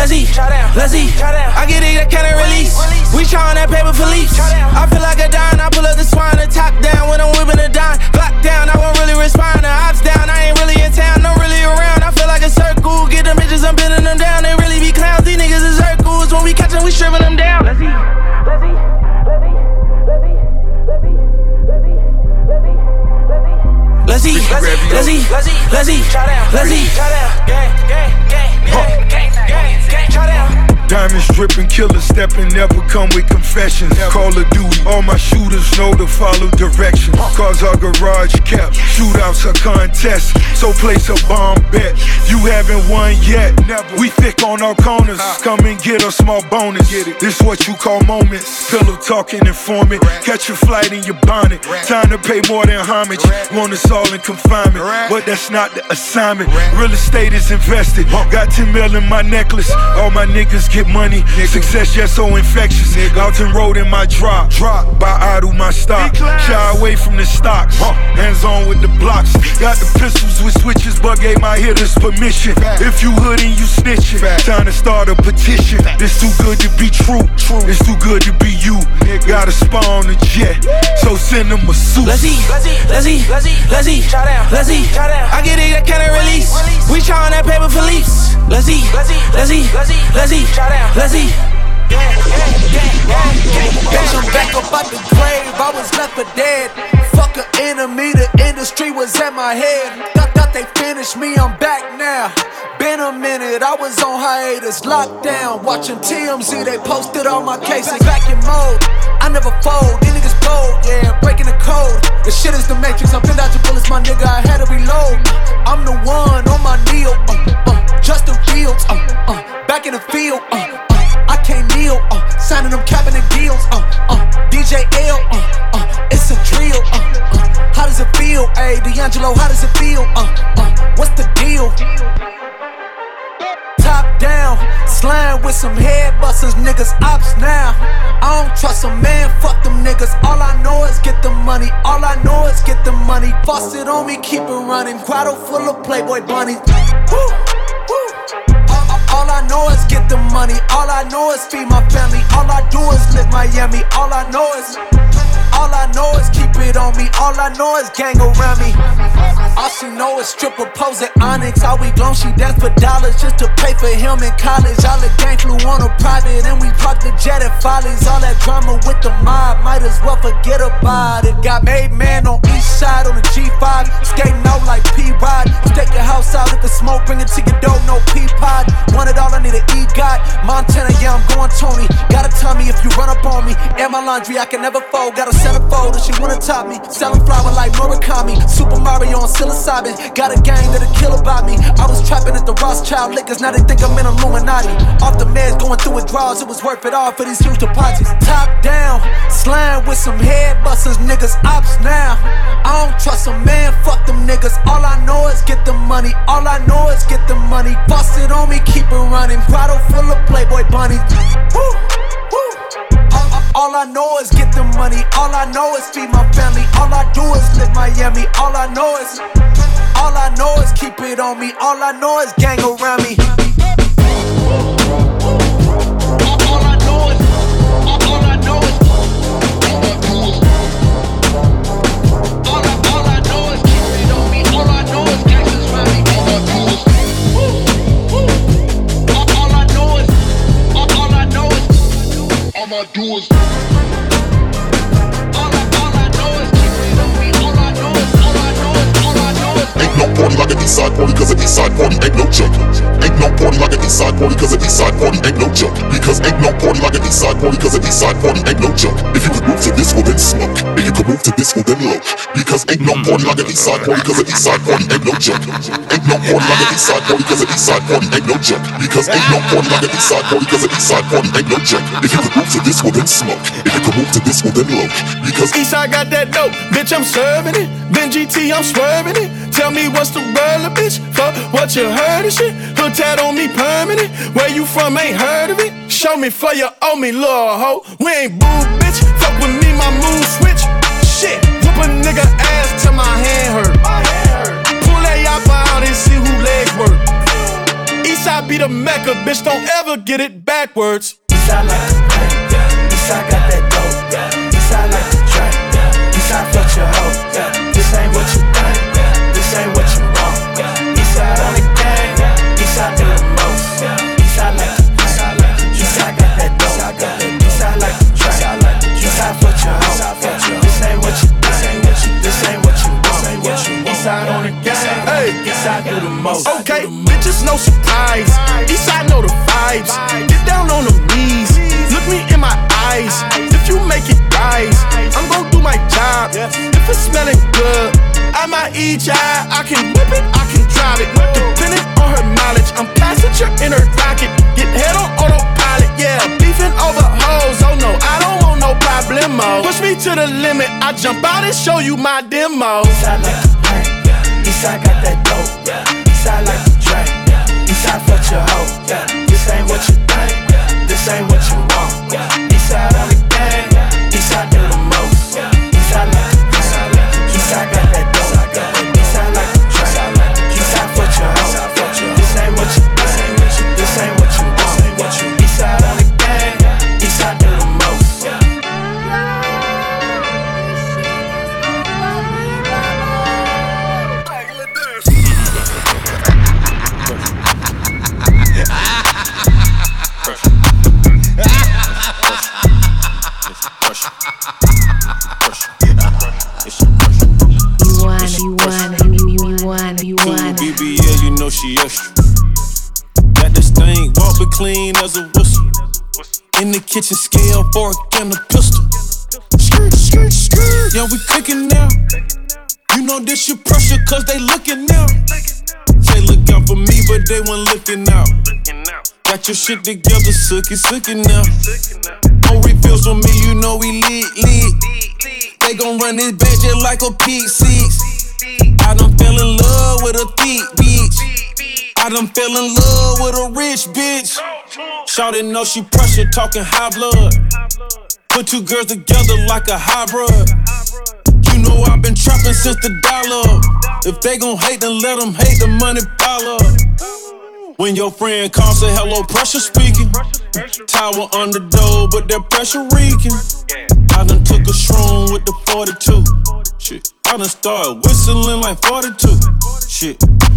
let's eat, let's eat. I get it, I can't release. We trying that paper for leaks. I feel like killers stepping, never come with confessions. Call of Duty, all my shooters know to follow directions. Cars are garage kept, shootouts are contests. So place a bomb bet. You haven't won yet. We thick on our corners. Come and get a small bonus. This what you call moments. Pillow talking informant. Catch a flight in your bonnet. Time to pay more than homage. Want us all in confinement, but that's not the assignment. Real estate is invested. Got 10 mil in my necklace. All my niggas get money. Success just so infectious. Alton Road in my drop. Drop by Idle my stock. Shy away from the stocks. Hands on with the blocks. Got the pistols with switches, but gave my hitters permission. If you hoodin', you snitching, time to start a petition. This too good to be true. It's too good to be you. Got a spawn a jet, so send them a suit. Let's eat, let's eat, let's eat, let's eat, let's eat, let's eat. I get it, I can't release. We trying that paper for leaves. Let's eat, let's eat, let's eat, let's eat, let's eat, let's eat. Bitch, I'm back up out the grave. I was left for dead. Fuck an enemy, the industry was at my head. Thought, thought they finished me, I'm back now. Been a minute, I was on hiatus, locked down. Watching TMZ, they posted all my cases. Back in mode, I never fold. These niggas bold, yeah, breaking the code. The shit is the matrix, I'm out your bullets, my nigga. I had to reload. I'm the one on my knee, uh, uh, Fields, uh, uh, back in the field, uh, uh, I uh, signing them cabinet deals, uh, uh, DJ L, uh, uh, it's a drill, uh, uh, how does it feel, hey, D'Angelo, how does it feel, uh, uh, what's the deal? Top down, slime with some head busters, niggas ops now. I don't trust a man, fuck them niggas. All I know is get the money, all I know is get the money. Boss it on me, keep it running. Grotto full of Playboy bunnies. Woo. Know is get the money. All I know is feed my family. All I do is live Miami. All I know is. All I know is keep it on me. All I know is gang around me. All she know is stripper pose at Onyx. All we glow, she dance for dollars just to pay for him in college. All the gang flew on a private and we parked the jet at Follies. All that drama with the mob, might as well forget about it. Got made man on east side on the G5. Skating out like P Rod. Stake your house out with the smoke, bring it to your door, no P pod. Montana, yeah, I'm going Tony. Gotta tell me if you run up on me. Air my laundry, I can never fold. Got a centerfold if she wanna top me. Selling flower like Murakami. Super Mario on psilocybin. Got a gang that'll kill about me. I was trapping at the Rothschild liquors, now they think I'm in Illuminati. Off the meds, going through withdrawals, it was worth it all for these huge deposits. Top down, slime with some head busters, niggas ops now. I don't trust a man, fuck them niggas. Is get the money. All I know is get the money. Bust it on me, keep it running. Grotto full of Playboy bunnies. Woo, woo. All, all- all I know is get the money. All I know is feed my family. All I do is live Miami. All I know is, all I know is keep it on me. All I know is gang around me. Is, all party like a east party, cause a east side party ain't no joke. Ain't no party like a east side party, cause a east side party ain't no joke. Because ain't no party like a east side party, cause a east side party ain't no joke. If you could move to this, well then smoke. If you could move to this, well then low. Because ain't no party like a east side party, cause a east side party ain't no joke. Ain't no party like a east side party, cause a east side party ain't no joke. Because ain't no party like a east side party, cause a east side party ain't no joke. If you could move to this, well then smoke. If you could move to this, well then low. Because Eastside got that dope, bitch, I'm serving it. Ben GT, I'm swerving it. Tell me what's the word, bitch? For what you heard of shit? Hood tat on me permanent. Where you from? Ain't heard of it. Show me for you owe me, little hoe. We ain't boo, bitch. Fuck with me, my mood switch. Shit, whoop a nigga ass till my hand hurt. Pull that yappa out and see who legs work. Eastside be the mecca, bitch. Don't ever get it backwards. Eastside like crack, Eastside got It's smelling good, I might eat ya. I can whip it, I can drive it. Depending on her knowledge, I'm passenger in her docket. Get head on autopilot, yeah. Beefing over hoes, oh no, I don't want no problemo. Push me to the limit, I jump out and show you my demo. Eastside like the crack, Eastside got that dope, Eastside like the track, Eastside fuck your hoe, this ain't what you think, this ain't what you want. It clean as a whistle. In the kitchen, scale, fork, and a pistol. Skirt, skirt, skirt. Yeah, we cooking now. You know this your pressure, cause they looking now. Say look out for me, but they weren't looking out. Got your shit together, sookie, sookie now. No refills for me, you know we lit, lit. They gon' run this bitch like a peak six. I done fell in love with a thick bitch. I done fell in love with a rich bitch. Shawty know she pressure, talking high blood. Put two girls together like a hybrid. You know I've been trapping since the dollar. If they gon' hate, then let them hate the money pile up. When your friend calls, say hello, pressure speaking. Tower the door, but that pressure reeking. I done took a shroom with the 42. Shit, I done started whistling like 42. Shit.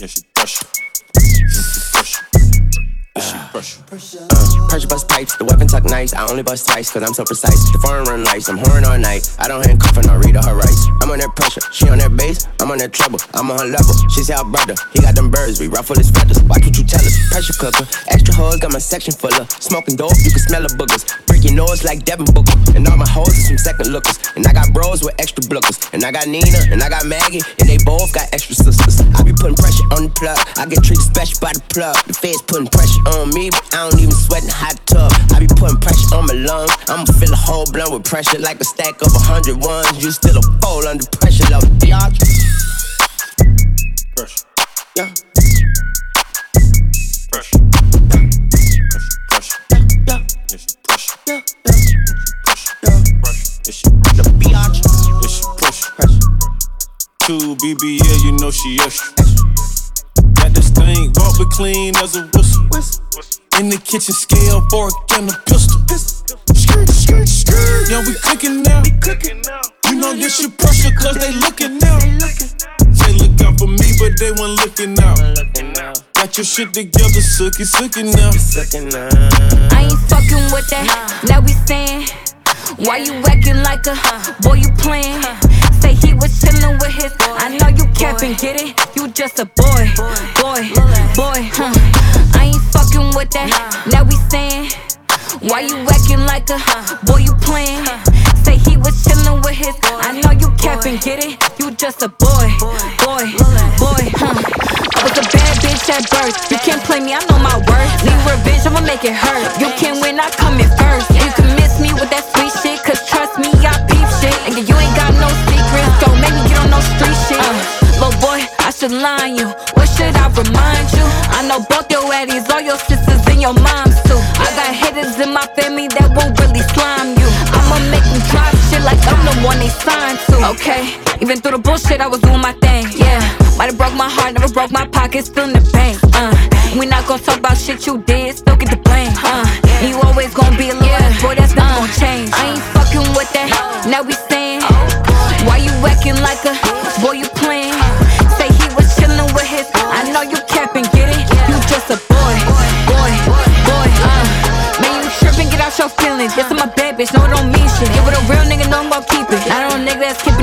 Yeah, she pressure. Pressure. Yeah, she pressure. Pressure bust pipes, the weapon tuck nice. I only bust twice, cause I'm so precise. The foreign run lights, I'm whoring all night. I don't handcuff her, no read her rights. I'm on that pressure, she on that base, I'm on that treble. I'm on her level. She say, our brother, he got them birds, we ruffle his feathers. Watch what you tell us. Pressure cooker, extra hoes, got my section full of smoking dope, you can smell the boogers. Break your nose like Devin Booker. And all my hoes are some second lookers. And I got bros with extra blookers. And I got Nina, and I got Maggie, and they both got extra sisters. I be putting pressure on the plug. I get treated special by the plug. The feds putting pressure on me, but I don't even sweat in hot tub. I be putting pressure on my lungs. I'ma fill a whole blunt with pressure like a stack of a hundred ones. You still a fold under pressure, love biatch. Pressure. Yeah, Pressure. Pressure. yeah, Yeah, pressure. yeah, yeah, Pressure. yeah. Pressure. Yeah, she pressure. The biatch. Yeah, she pressure. Pressure. Two BBL, you know she extra. Got this thing, walk it clean as a whistle. In the kitchen, scale, fork, and a pistol. Skirt, skirt, skirt. Yeah, we cooking now. You know this your pressure, cause they looking now. They look out for me, but they weren't looking out. Got Got your shit together, suck it, suck it now. I ain't fucking with that. Now we saying, why you acting like a boy? You playing? Say he was chillin' with his. I know you capping, get it? You just a boy, boy, boy. Huh. With that. Now we saying, why you acting like a boy? You playing? Say he was chillin' with his. I know you capping, get it? You just a boy, boy, boy. Huh. I was a bad bitch at birth. You can't play me, I know my worth. Need revenge, I'ma make it hurt. You can't win, I come even through the bullshit, I was doing my thing. Yeah, might have broke my heart, never broke my pocket, still in the bank. Uh, we not gonna talk about shit you did, still get the blame. Uh, you always gonna be a little ass boy, that's not gonna change. I ain't fucking with that. Now we saying, why you acting like a boy? You playing? Say he was chilling with his. I know you capping, get it? You just a boy, boy, boy. Uh, man, you tripping, get out your feelings. Yes, I'm a bad bitch, no, it don't mean shit. Get with a real nigga, know I'm gon' keep it. On a nigga that's keeping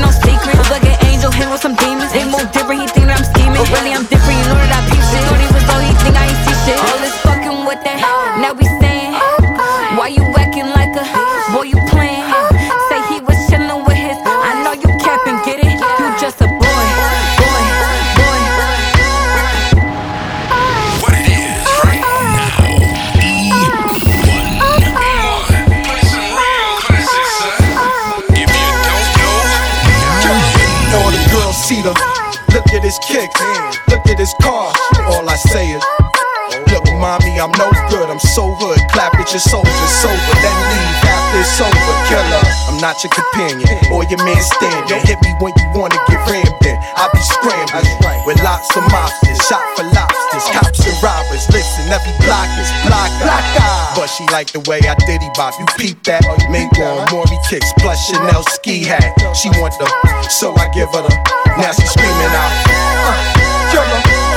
I'm no good. I'm so hood. Clap at your soldiers sober, then leave after it's over. Killer, I'm not your companion or your man stand. Don't hit me when you wanna get rammed in. I be scrambling with lots of mobsters, shot for lobsters, cops and robbers. Listen, every block is block, block. But she like the way I diddy bop. You peep that? Mink on Maury kicks plus Chanel ski hat. She want the, so I give her the. Now she screaming out. Uh,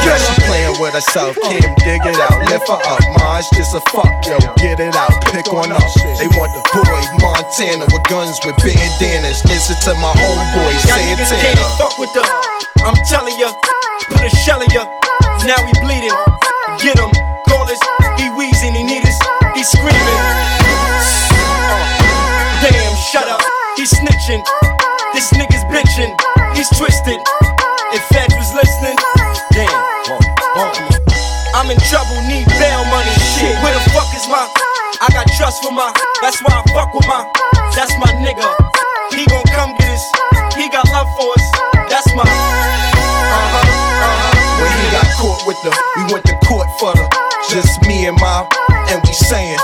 killer. She playing with herself. Kim, dig it out. Lift her up. It's just a fuck, yo. Get it out. Pick one up. They want the boy Montana with guns with bandanas. Listen to my homeboy niggas can't Santana. fuck with the. I'm telling ya, put a shell in ya. Now he bleeding. Get him. Call us. He wheezing. He need us. He screaming. Uh, damn, shut up. He snitching. This nigga's bitching. He's twisted. Trouble. Need bail money. Shit. Where the fuck is my? I got trust for my. That's why I fuck with my. That's my nigga. He gon' come get us. He got love for us. That's my. Uh-huh, uh-huh. When he got caught with the, we went to court for the, just me and my, and we saying,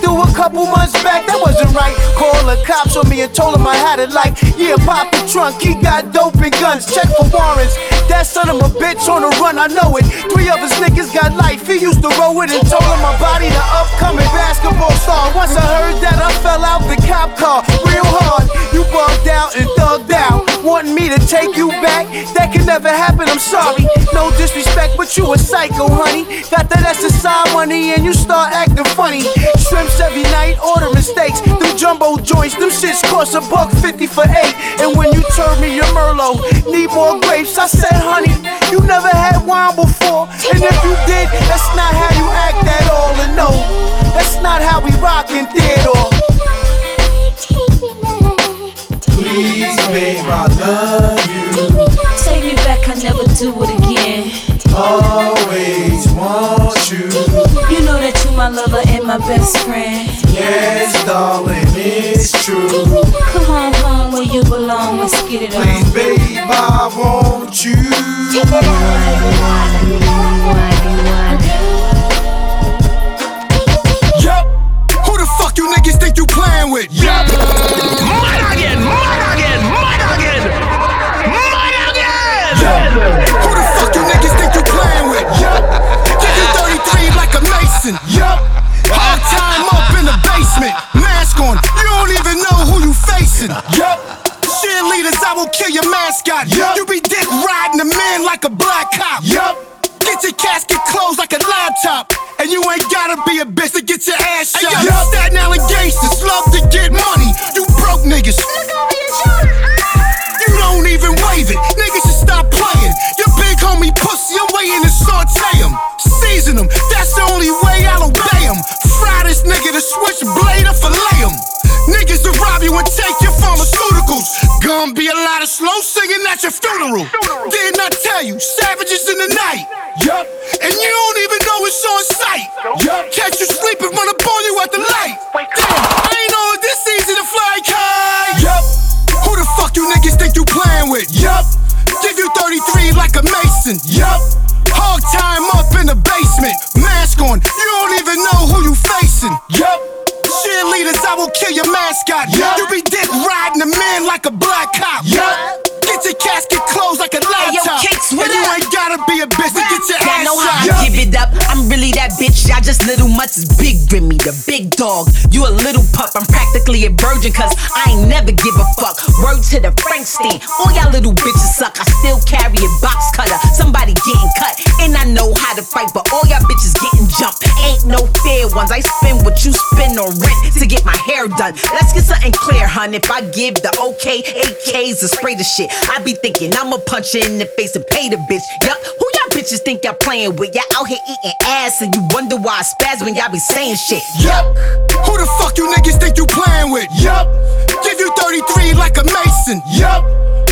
through a couple months back, that wasn't right. Call the cops on me and told him I had it like, yeah, pop the trunk, he got dope and guns, check for warrants. That son of a bitch on the run, I know it. Three of his niggas got life, he used to roll it. Told him my body the upcoming basketball star. Once I heard that, I fell out the cop car real hard. You bugged out and thugged out, wanting me to take you back. That can never happen, I'm sorry. No disrespect, but you a psycho, honey. Got that SSI money and you start acting funny. Shrimps every night, ordering steaks. Them jumbo joints, them shits cost a buck fifty for eight. And when you turn me your Merlot, need more grapes. I said, honey, you never had wine before. And if you did, that's not how you act at all. And no, that's not how we rock in theater. Please, babe, I love Always want you. You know that you my lover and my best friend. Yes, darling, it's true. Come on home where you belong, let's get it on. Please, babe, I want want you. Yup. Who the fuck you niggas think you playing with? Yup. Mud again, mud like a Yup. Hard time up in the basement. Mask on. You don't even know who you facing. Yup. Cheerleaders, I will kill your mascot. Yup. You be dick riding a man like a black cop. Yup. Get your casket closed like a laptop. And you ain't gotta be a bitch to get your ass shot. Hey, yo, Staten Island gangsters love to get money. You broke niggas. You don't even wave it. Niggas should stop playing. Your big homie pussy, I'm waiting to saute him. Him, that's the only way I'll obey him. Fry this nigga to switchblade or fillet him. Niggas will rob you and take your pharmaceuticals. Gonna be a lot of slow singing at your funeral. Didn't I tell you, savages in the night? Yup. And you don't even know it's on sight. Yup. Catch you sleeping, run up on you at the light. Damn, I ain't know it this easy to fly kite. Yup. Who the fuck you niggas think you playing with? Yup. Give you 33 like a Mason. Yup. Hog time in the basement. Mask on. You don't even know who you facing. Yup. Cheerleaders, I will kill your mascot. Yup. You be dick riding a man like a black cop. Yup. Get your casket closed like a laptop. Kicks, what and you ain't gotta be a bitch to get your ass know how. I give it up. I'm really that bitch. Y'all just little mutts is big Remy, the big dog. You a little pup. I'm practically a virgin, cause I ain't never give a fuck. Word to the Frankenstein. All y'all little bitches suck. I still carry a box cutter. Somebody getting cut. And I know how to fight, but all y'all bitches getting jumped. Ain't no fair ones. I spend what you spend on rent to get my hair done. Let's get something clear, hun. If I give the okay, AKs to spray the shit, I be thinking I'ma punch her in the face and pay the bitch. Yup, who y'all bitches think y'all playing with? Y'all out here eating ass and you wonder why I spaz when y'all be saying shit. Yup. Who the fuck you niggas think you playing with? Yup. Give you 33 like a Mason. Yup.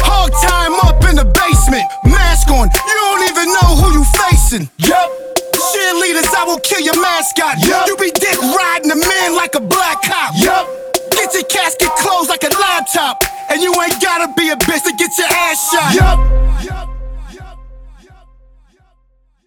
Hog time up in the basement. Mask on. You don't even know who you facing. Yup. Cheerleaders, I will kill your mascot. Yup. You be dick riding a man like a black cop. Yup. Get your casket closed like a laptop. And you ain't gotta be a bitch to get your ass shot. Yup.